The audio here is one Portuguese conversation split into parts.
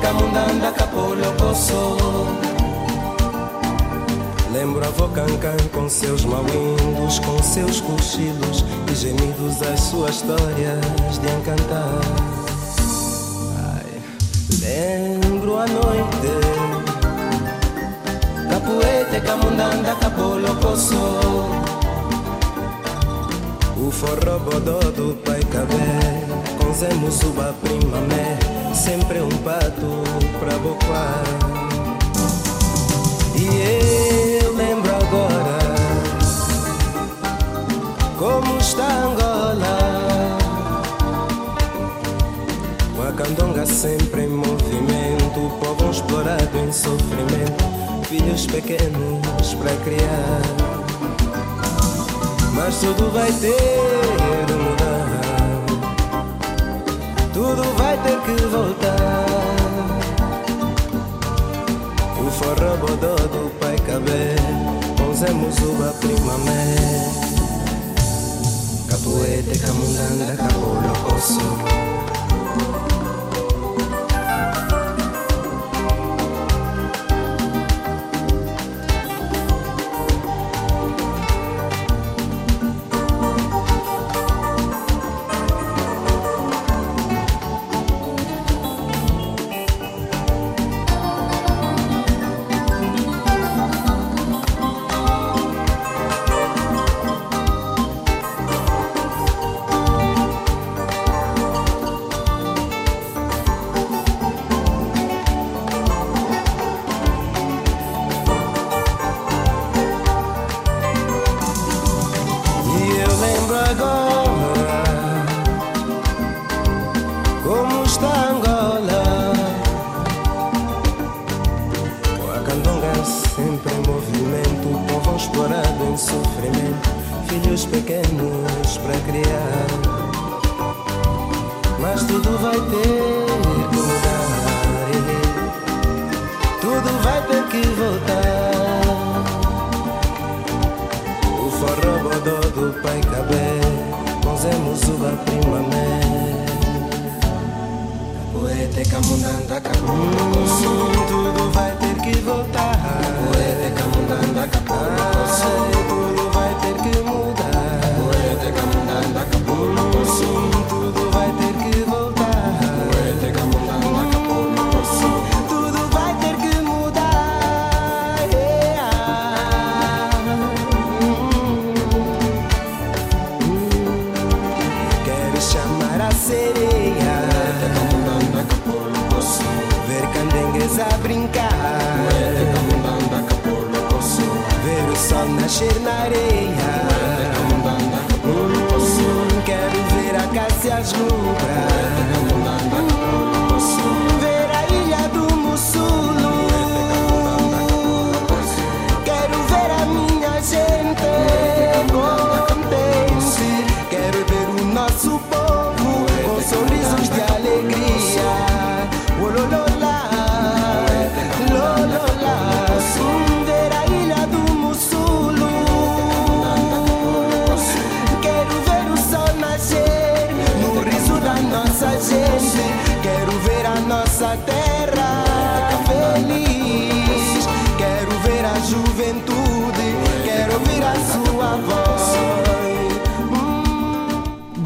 Capoeira, camundanda, capolocoso Lembro a avó com seus mauindos, com seus cochilos e gemidos, as suas histórias de encantar. Ai, lembro a noite, capoeira, camundanda, capolocoso. O forró bodó do pai cabé, com Zé Musuba primamé, sempre um pato pra bocoar. E eu lembro agora como está Angola. Com a candonga sempre em movimento, o povo explorado em sofrimento, filhos pequenos para criar. Mas tudo vai ter de mudar, tudo vai ter que voltar. O forró bodó do pai cabé Zé Muzuba primamé Capoeira, camundanga, capolocoso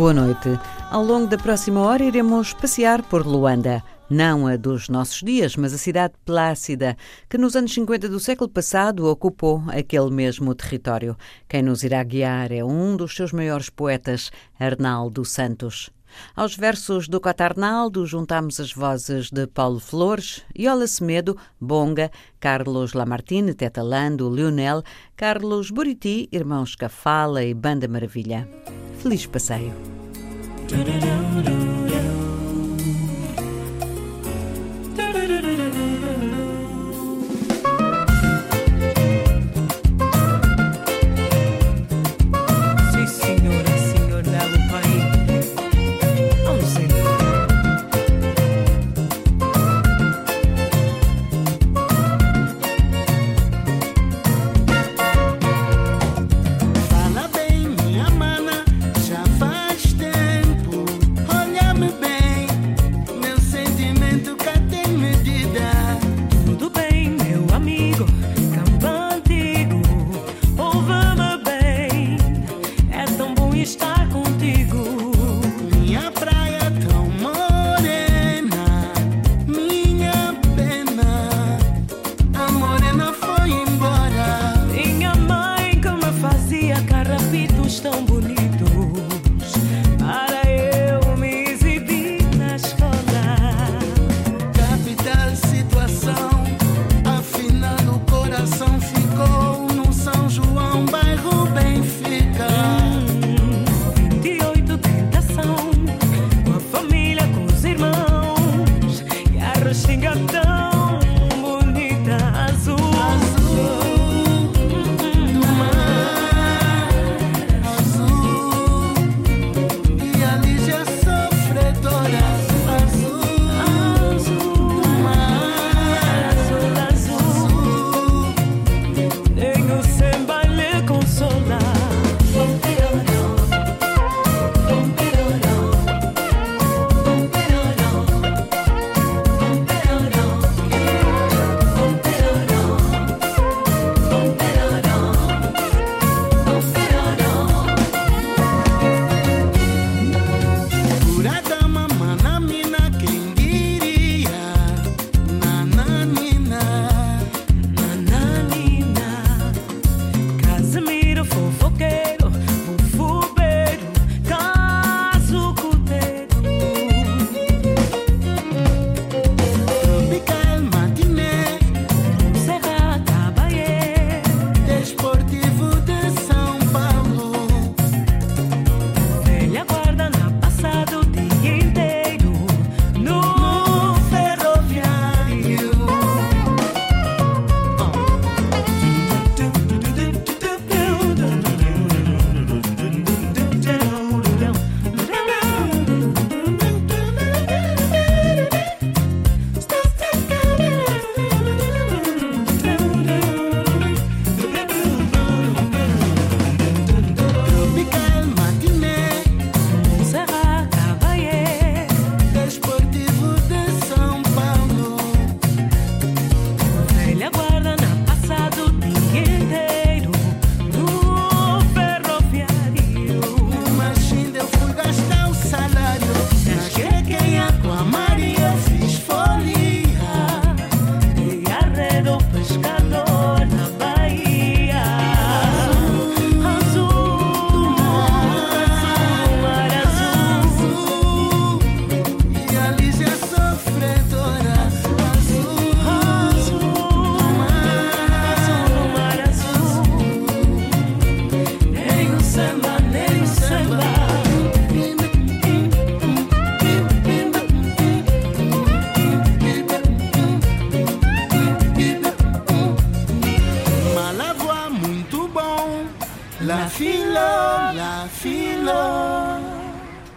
Boa noite. Ao longo da próxima hora iremos passear por Luanda. Não a dos nossos dias, mas a cidade plácida, que nos anos 50 do século passado ocupou aquele mesmo território. Quem nos irá guiar é um dos seus maiores poetas, Arnaldo Santos. Aos versos do Cotarnaldo juntamos as vozes de Paulo Flores, Iola Semedo, Bonga, Carlos Lamartine, Tetalando, Lionel, Carlos Buriti, Irmãos Cafala e Banda Maravilha. Feliz passeio. Do do do do.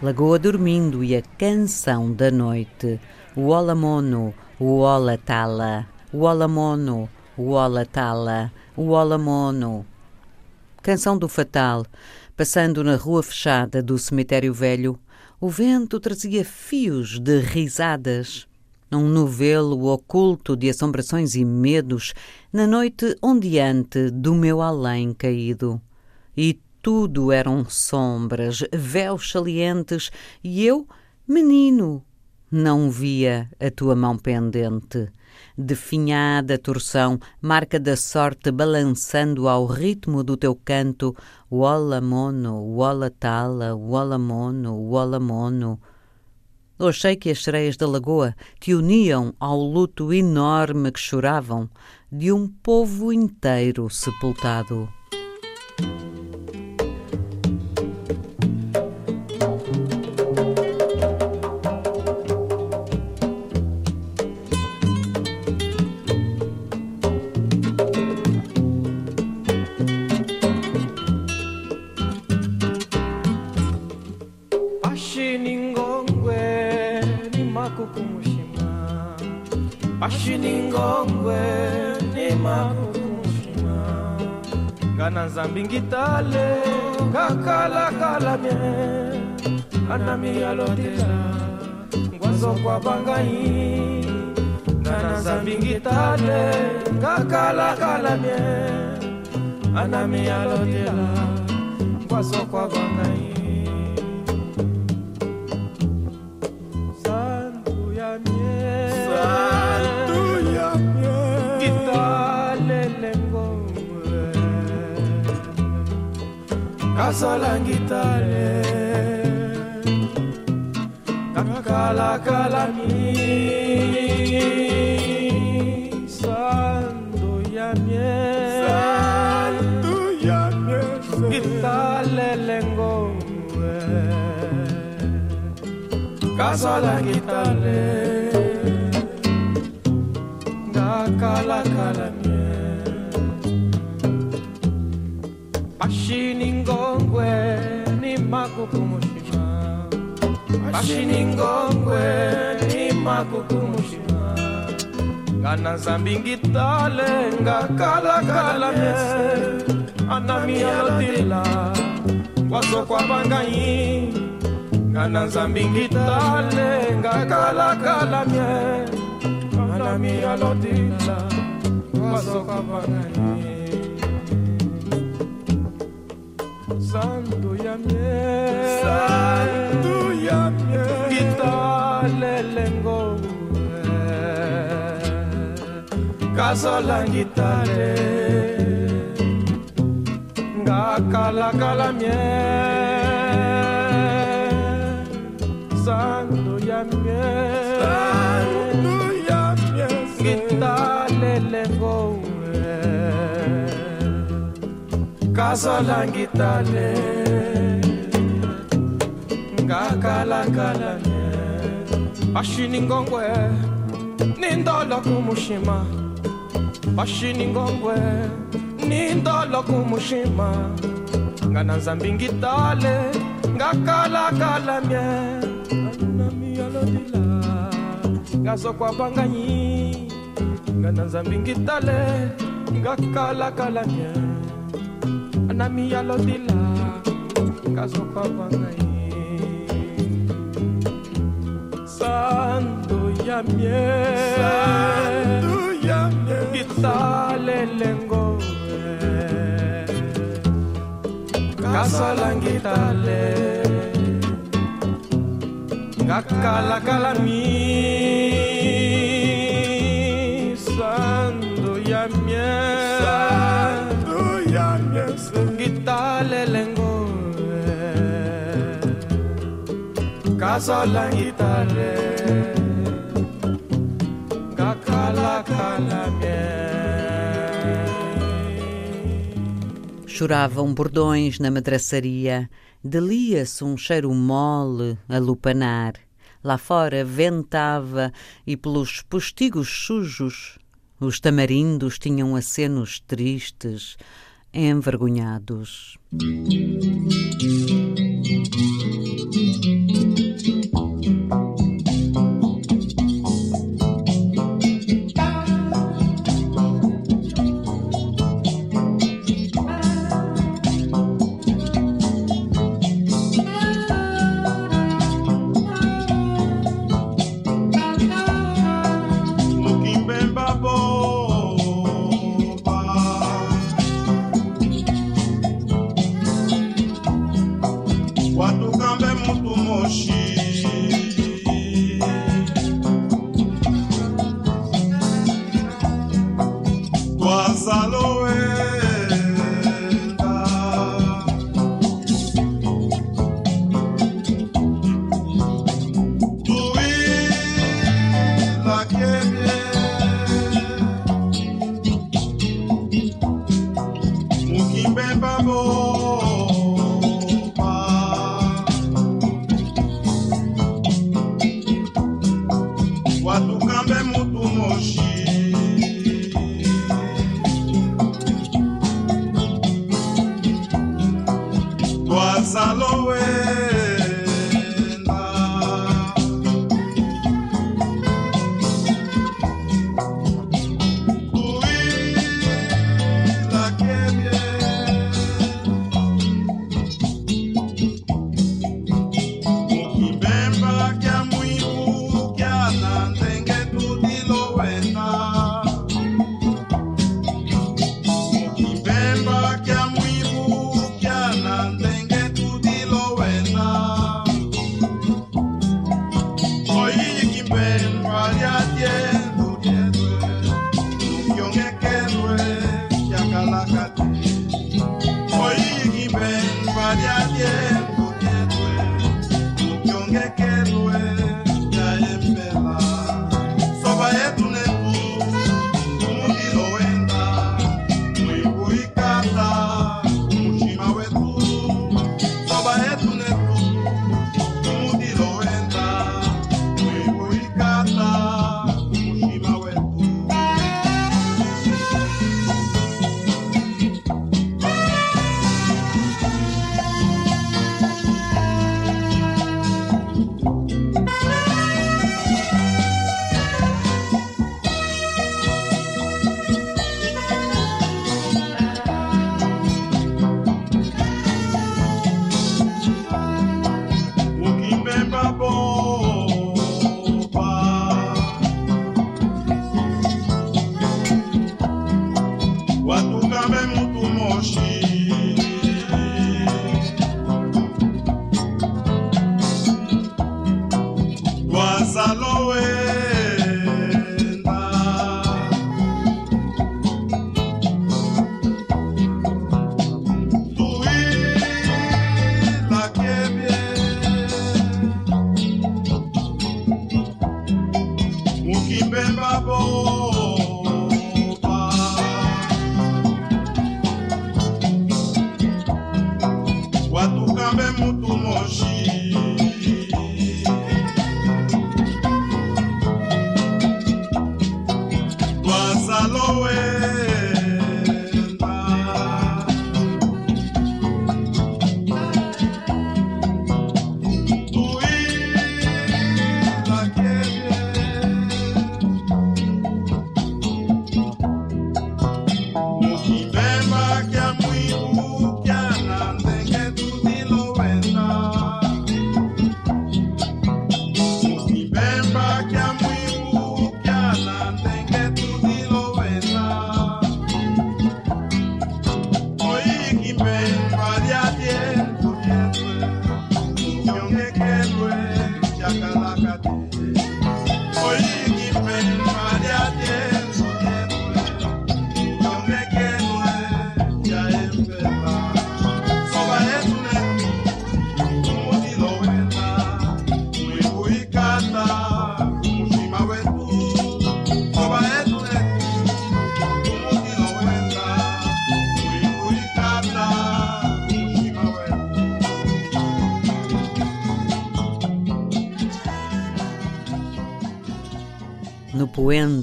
Lagoa Dormindo e a Canção da Noite, o Olamono, o Olatala, o Olamono, o Olatala, o Olamono. Canção do Fatal, passando na rua fechada do cemitério velho, o vento trazia fios de risadas. num novelo oculto de assombrações e medos, na noite ondeante do meu além caído. E tudo eram sombras, véus salientes, e eu, menino, não via a tua mão pendente. Definhada torção, marca da sorte balançando ao ritmo do teu canto, Walla mono, walla tala, walla mono, walla mono. Achei que as sereias da lagoa te uniam ao luto enorme que choravam de um povo inteiro sepultado. kanza mbingitale kakalakala mie anami alotela ngwazo kwa bangai. Na mbingitale kakalakala mie anami alotela ngwazo kwa bangai. azalangitale nakakalakalani sandu ya miesangitalelengoe kazalangitale ngakalakalani mashiningongwe nimakukumushinga kana zambi ngitale ngakalakala mese. Anamiyalotila kwasokwapangayi kala nzambi ngitale ngakalakala mye. Anamiyalotila kwasokwapangayi santo ya mye. azolangitare ngakalakala mie. Sandu ya mie. Sandu ya mie ngitalelengowe kazolangitale ngakalakala mie. Ashiningongwe nindolo kumushima bashina ingongwe n'indolo kumushima. Ngana nzambi ngitale ngakalakalamye anamiyalodila ngazokwabanganyi ngana nzambi ngitale ngakalakalamye anamiyalodila ngazokwabanganyi sando ya miel sando sale lengoe kasalangitale ngakalakala mi sando ya mie sando ya mie ngitale lengoe kasalangitale Choravam bordões na madraçaria, delia-se um cheiro mole a lupanar. Lá fora ventava e pelos postigos sujos os tamarindos tinham acenos tristes, envergonhados.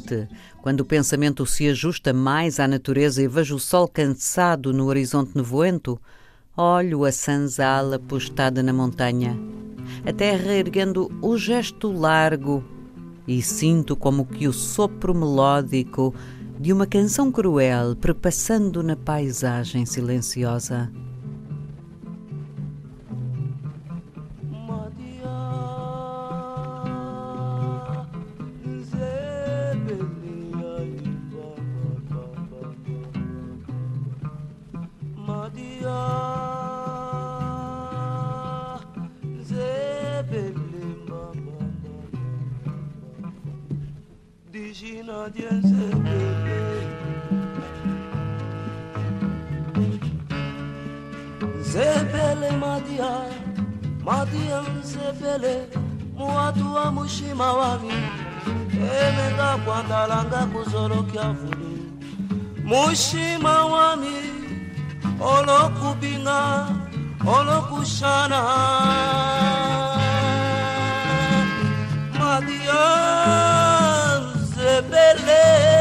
Poente, quando o pensamento se ajusta mais à natureza e vejo o sol cansado no horizonte nevoento, olho a sanzala postada na montanha, a terra erguendo o gesto largo e sinto como que o sopro melódico de uma canção cruel perpassando na paisagem silenciosa. زبالة ماضية ماضية زبالة muwatua mushima wami langa kwandalanga mushi vulu mushima wami olo kushana, madiyo Quando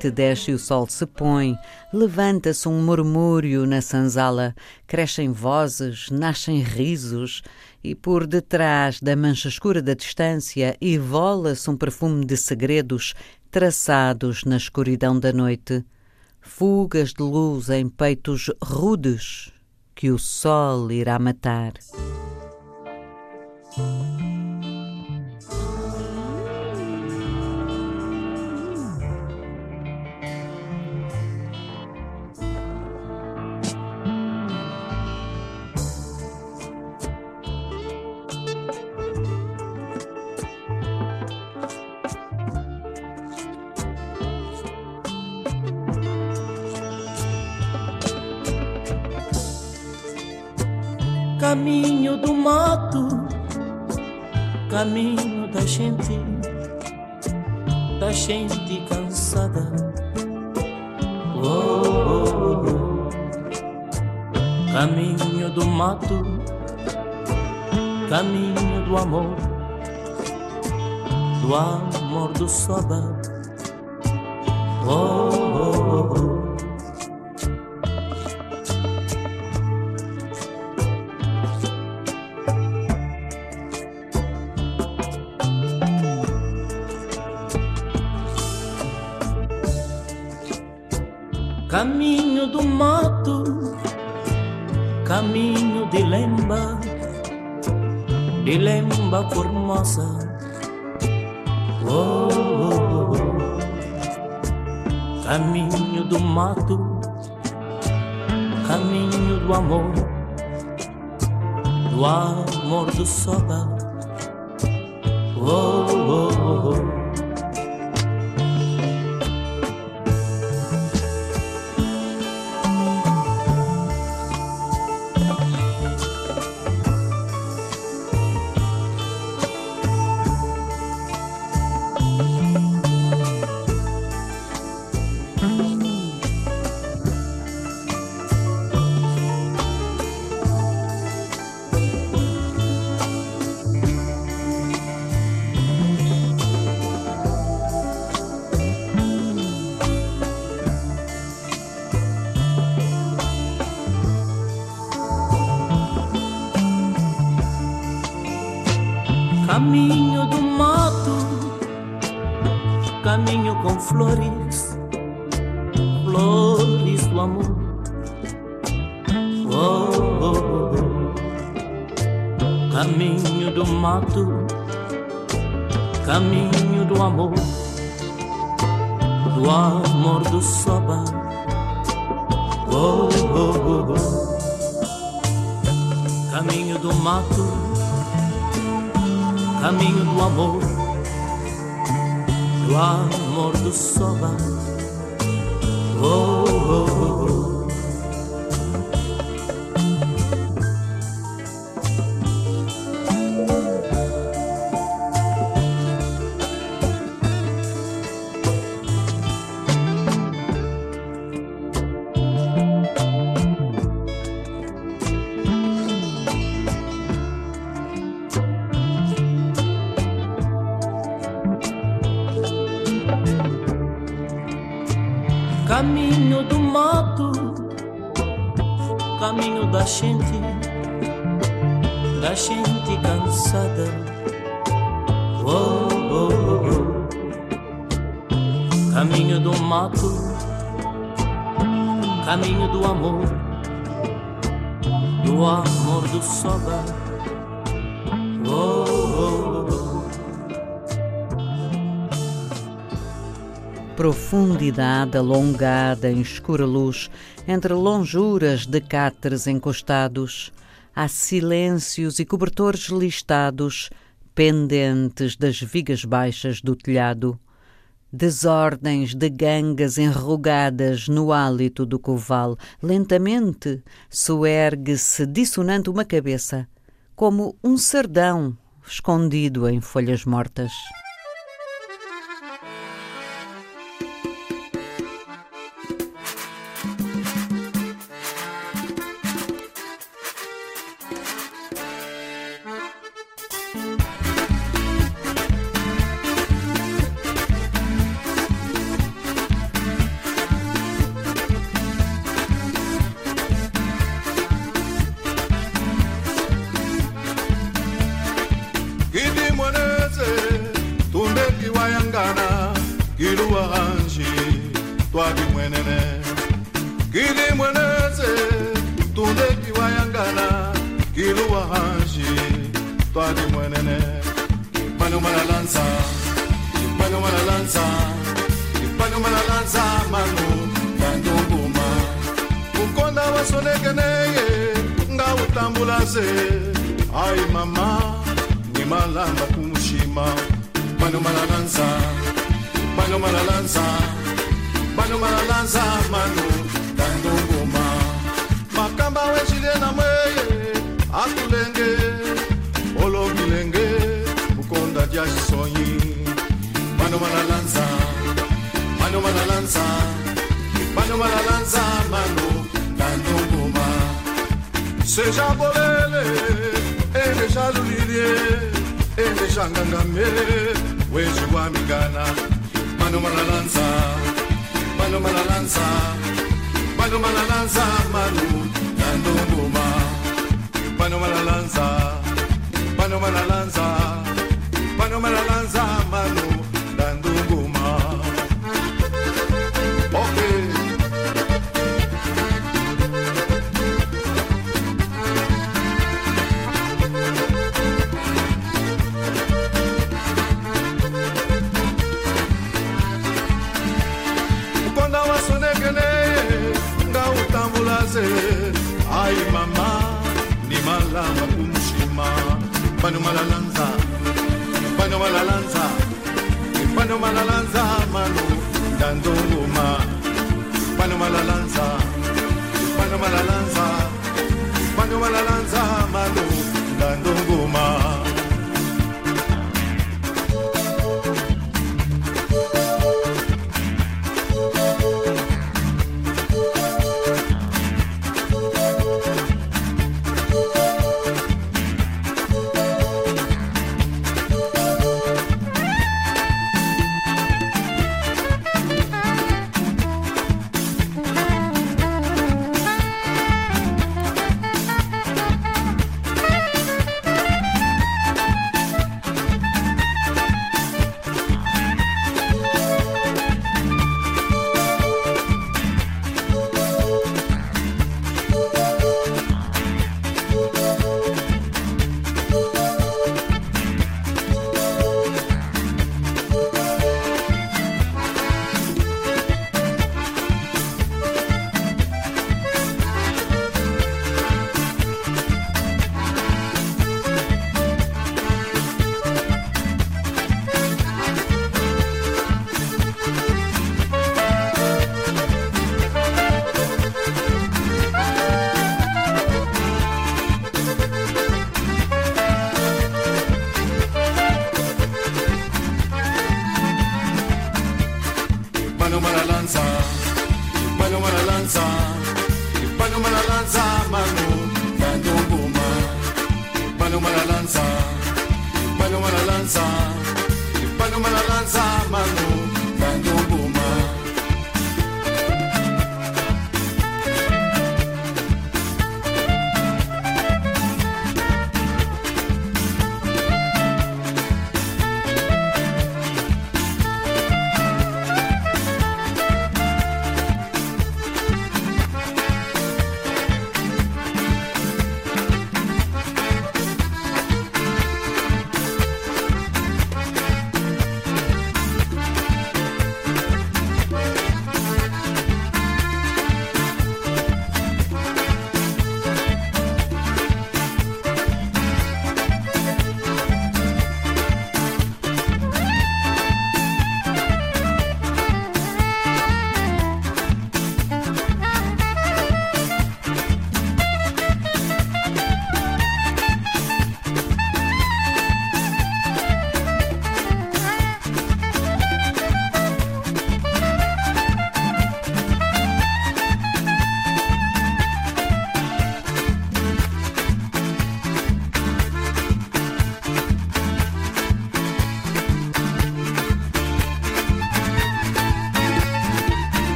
noite desce e o sol se põe, levanta-se um murmúrio na sanzala, crescem vozes, nascem risos, e por detrás da mancha escura da distância evola-se um perfume de segredos traçados na escuridão da noite, fugas de luz em peitos rudes que o sol irá matar. Do mato, caminho da gente, da gente cansada. Oh, oh, oh. Caminho do mato, caminho do amor, do amor do soba. Oh, Caminho do mato, caminho de lemba, de lemba formosa. Oh, oh, oh. Caminho do mato, caminho do amor, do amor do soba. Caminho do mato, caminho com flores, flores do amor. Oh, oh, oh. Caminho do mato, caminho do amor, do amor do soba. Oh, oh, oh, oh. Caminho do mato caminho do amor, do amor do soba. Oh. Profundidade alongada em escura luz, entre lonjuras de cáteres encostados, há silêncios e cobertores listados, pendentes das vigas baixas do telhado, desordens de gangas enrugadas no hálito do coval. Lentamente soergue-se dissonante uma cabeça, como um sardão escondido em folhas mortas. danza Banho a danza mano Canto goma Seja bolele e Ende shalulilie Ende shangangame Weji wa migana Mano a danza mano a danza. Mano a danza mano Canto goma Mano a danza mano a danza. Mano a danza mano Pano la Pano Panuma Pano lanza, Panuma la Pano mano, Pano ma. Pano la lanza, Panuma la.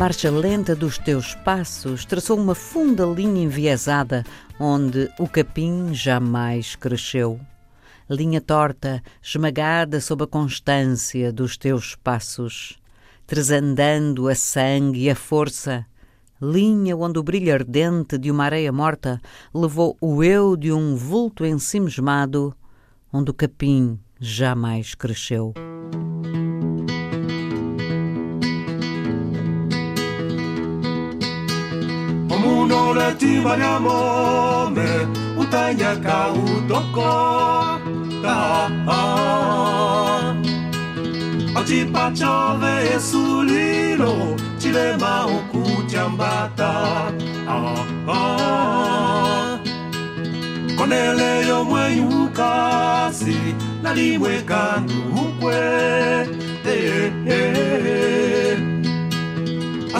Marcha lenta dos teus passos traçou uma funda linha enviesada onde o capim jamais cresceu. Linha torta, esmagada sob a constância dos teus passos, tresandando a sangue e a força. Linha onde o brilho ardente de uma areia morta levou o eu de um vulto ensimismado, onde o capim jamais cresceu. Unole timani amomé utanya ka utoko. Taa ocipacove esulilo cilema okutyambata konele yomwenyi ukasi. Nalimwe kandu ukwe. Eh, eh, eh.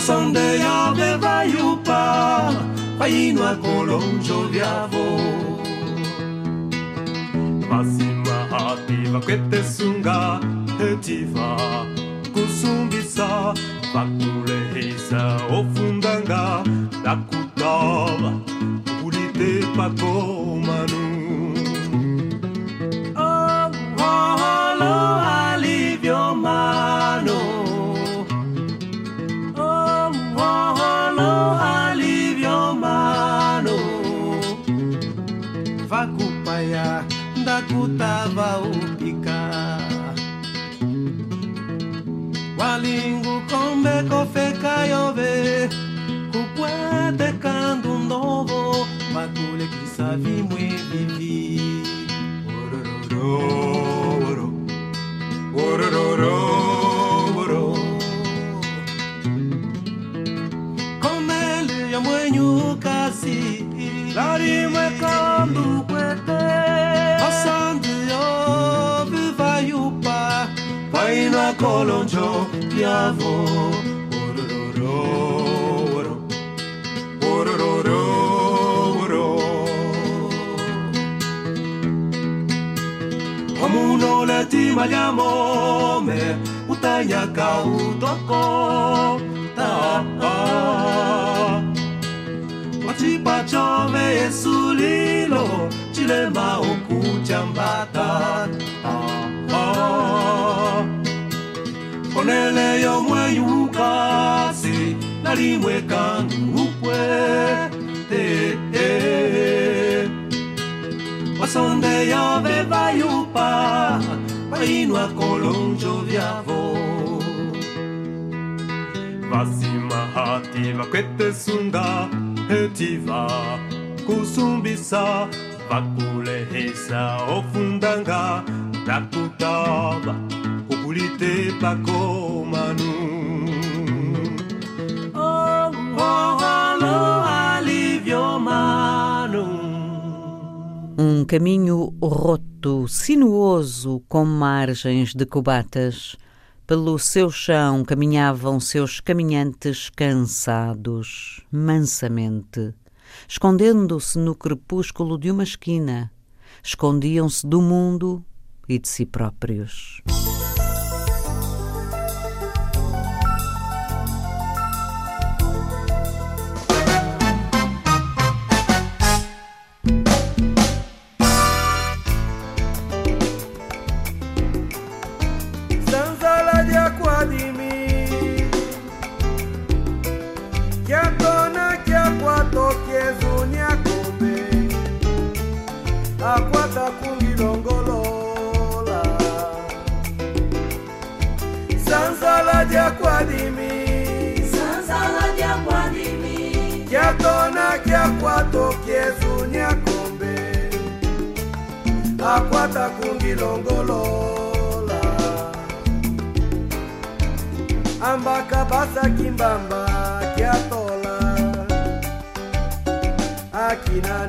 Asande ya beva yupa painwa kolonjo vyavo masima hativa kwetesunga hetiva kusumbisa vakulehisa ofundanga dakutava kulite lingu kombe kofe kayove kukwete kandu ndovo makule kisa vimwe vivi komeli larimwe kandu kwete na kolonjo yavo ororo oro. Ororo oro. Amuno le ti maliamo me utanya kau toko. Ta a Machipa chome yesulilo chilema okuchambata ta onele yo mwenyu kasi nalimwe kanduukwe te te. Wasonde yove vayupa vainua kolonjo vyavo. Vasima hati vakuete sunga eti va kusumbisa vakulehisa ofundanga ndakutaba oh, oh, manu Um caminho roto, sinuoso, com margens de cubatas. Pelo seu chão caminhavam seus caminhantes cansados, mansamente, escondendo-se no crepúsculo de uma esquina. Escondiam-se do mundo e de si próprios. Kiezu nyakombe Akwata kungilongolola ambaka basa kimbamba kiatola akina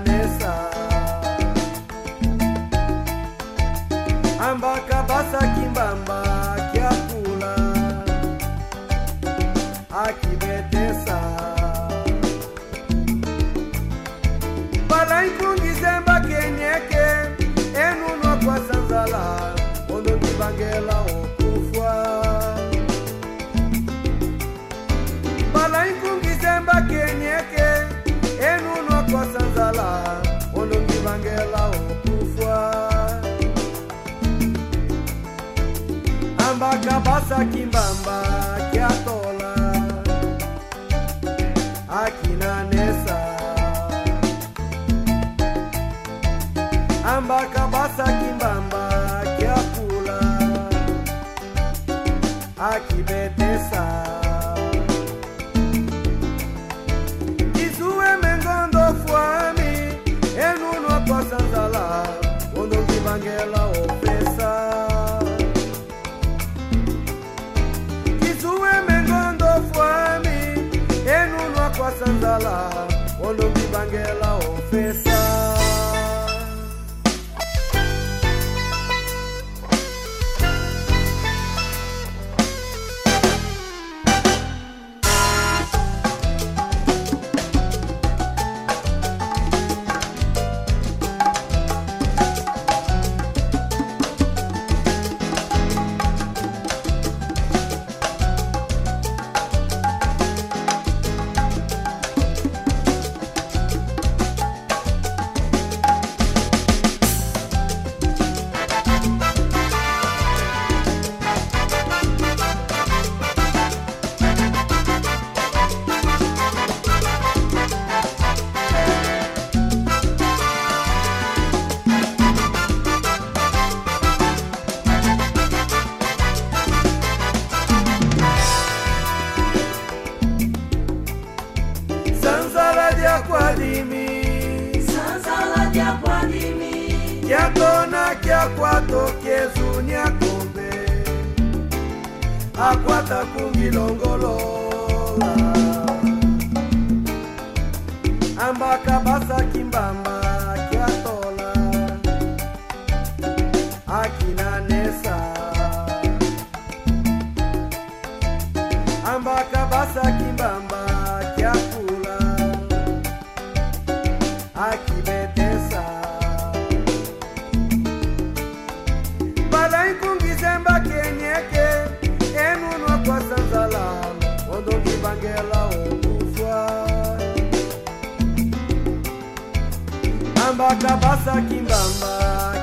ambaka basa kimbamba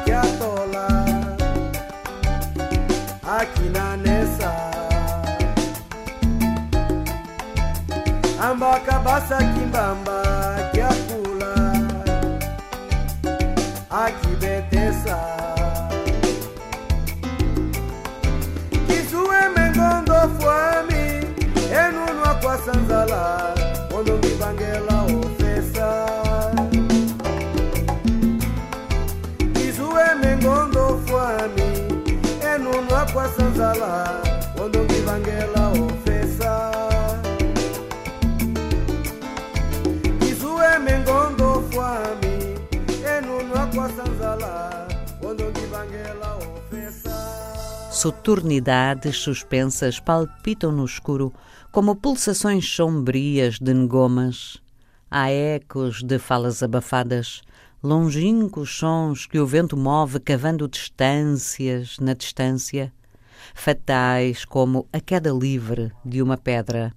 kiatola akina nesa ambaka basa kimbamba Soturnidades suspensas palpitam no escuro como pulsações sombrias de negomas. Há ecos de falas abafadas, longínquos sons que o vento move cavando distâncias na distância, fatais como a queda livre de uma pedra.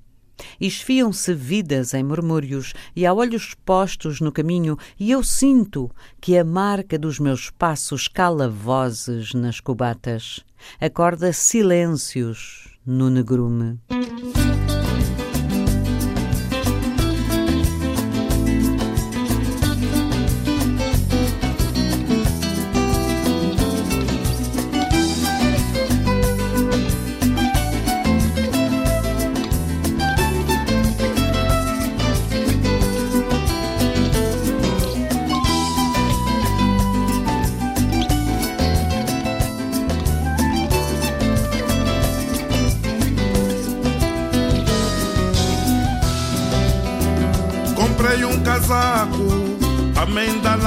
Esfiam-se vidas em murmúrios e há olhos postos no caminho, e eu sinto que a marca dos meus passos cala vozes nas cubatas, acorda silêncios no negrume.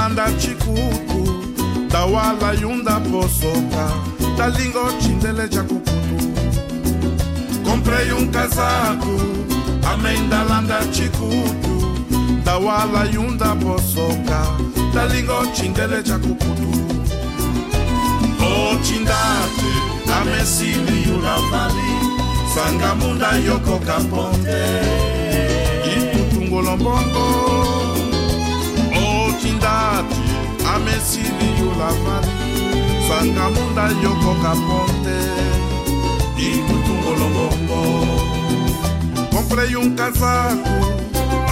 Amendalanda chikuku, da wala yunda posoka, da lingote ndele jakukutu. Comprei um casaco, chikuku, da wala yunda posoka, da lingote ndele jakukutu. O chindate, amesili yulavali, sangamunda yoko kaponte. ngolombongo otindati amesili yolavali sangamunda yokoka ponte e cutungolombongo. Comprei um casaco,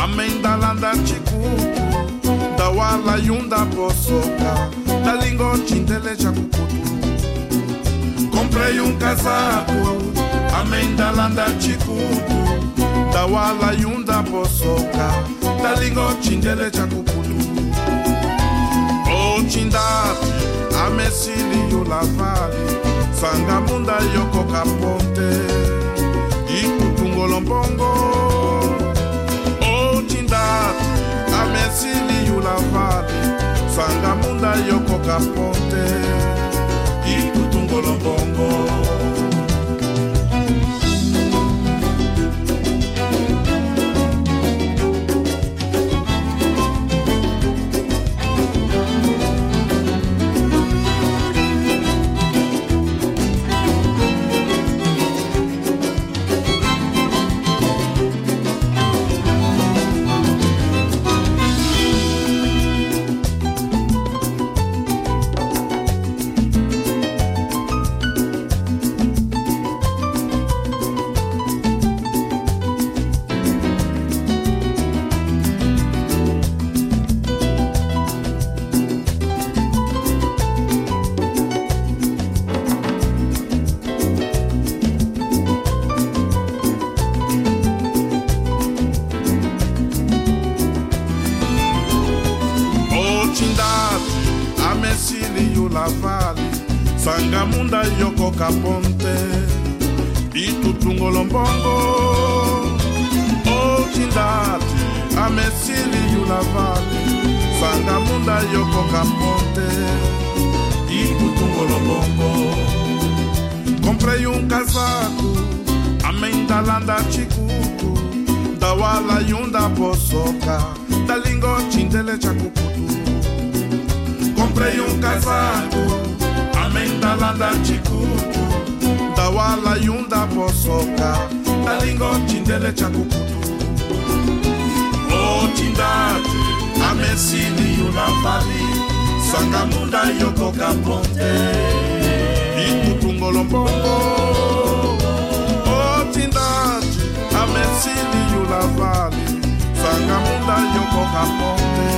amém da landa chicuto, da wala yunda posoca, da lingote inteleja cucutu. Comprei um casaco, amém da landa chicuto, da ntinda amesili yo lavali sanga munda yokoka po te ikutungolo mbongo otinda oh, amesili yo lavali sanga munda yokoka po sangamunda yoko kaponte, ikutungolombongo. Oh, tindate, amesili yulavali, sangamunda yoko kaponte,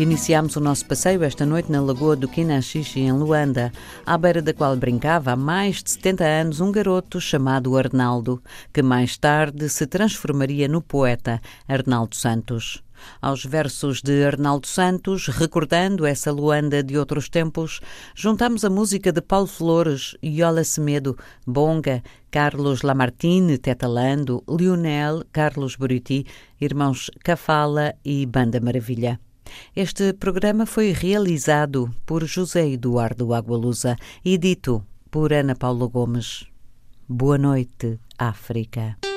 Iniciámos o nosso passeio esta noite na Lagoa do Kinaxixe, em Luanda, à beira da qual brincava há mais de 70 anos um garoto chamado Arnaldo, que mais tarde se transformaria no poeta Arnaldo Santos. Aos versos de Arnaldo Santos, recordando essa Luanda de outros tempos, juntamos a música de Paulo Flores, Iola Semedo, Bonga, Carlos Lamartine, Tetalando, Lionel, Carlos Buriti, irmãos Cafala e Banda Maravilha. Este programa foi realizado por José Eduardo Agualusa e dito por Ana Paula Gomes. Boa noite, África.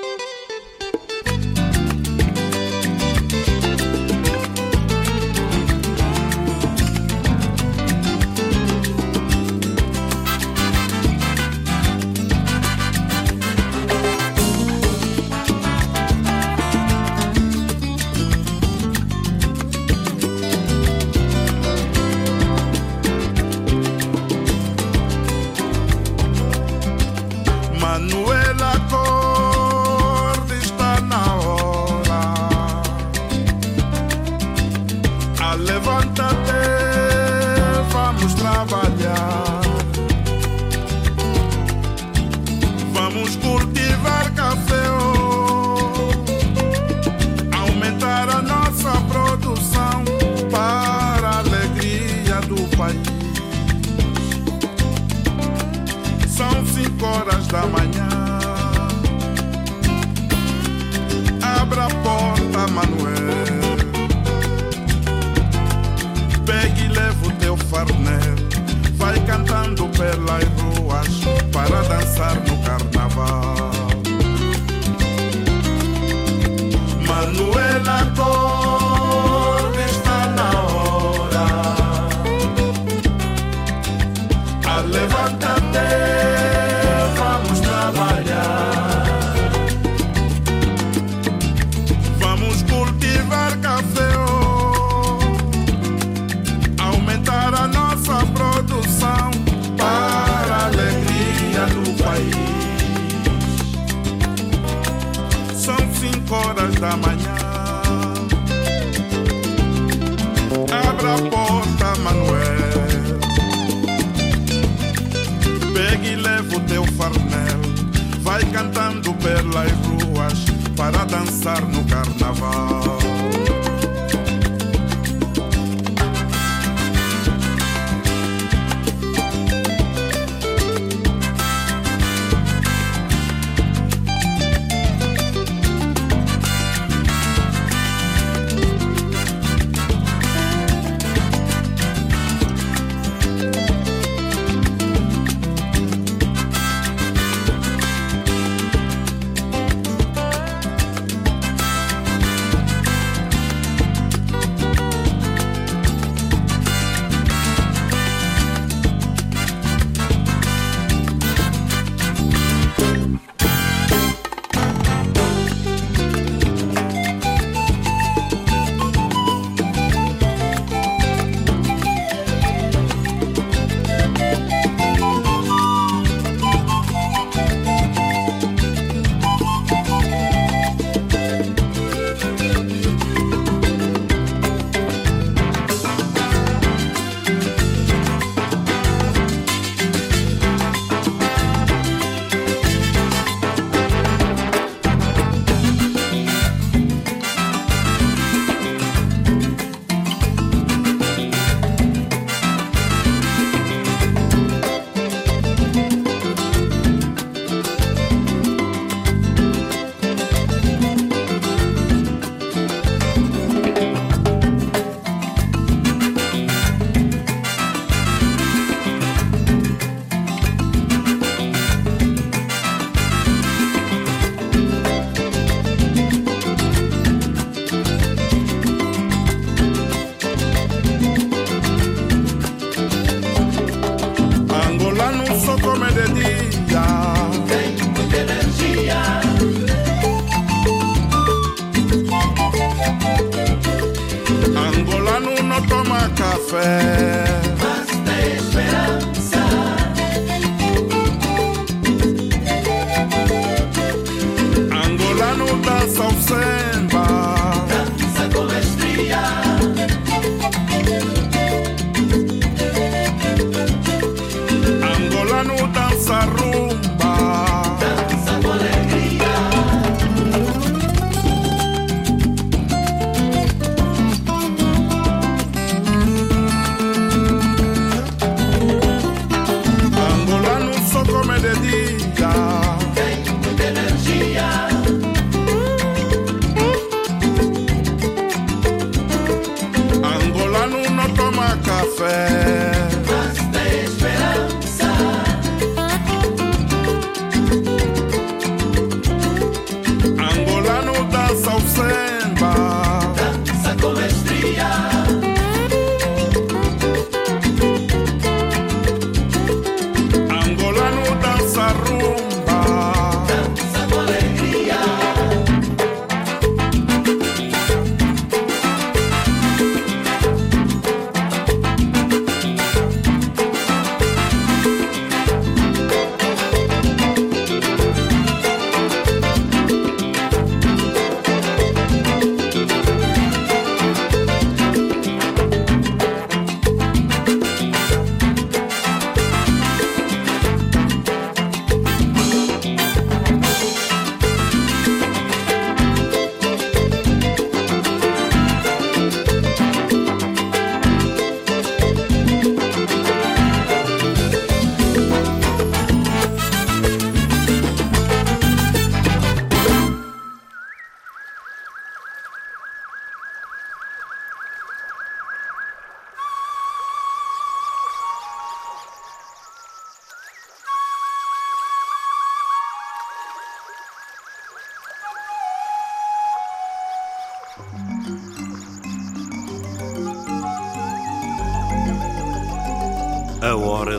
Santa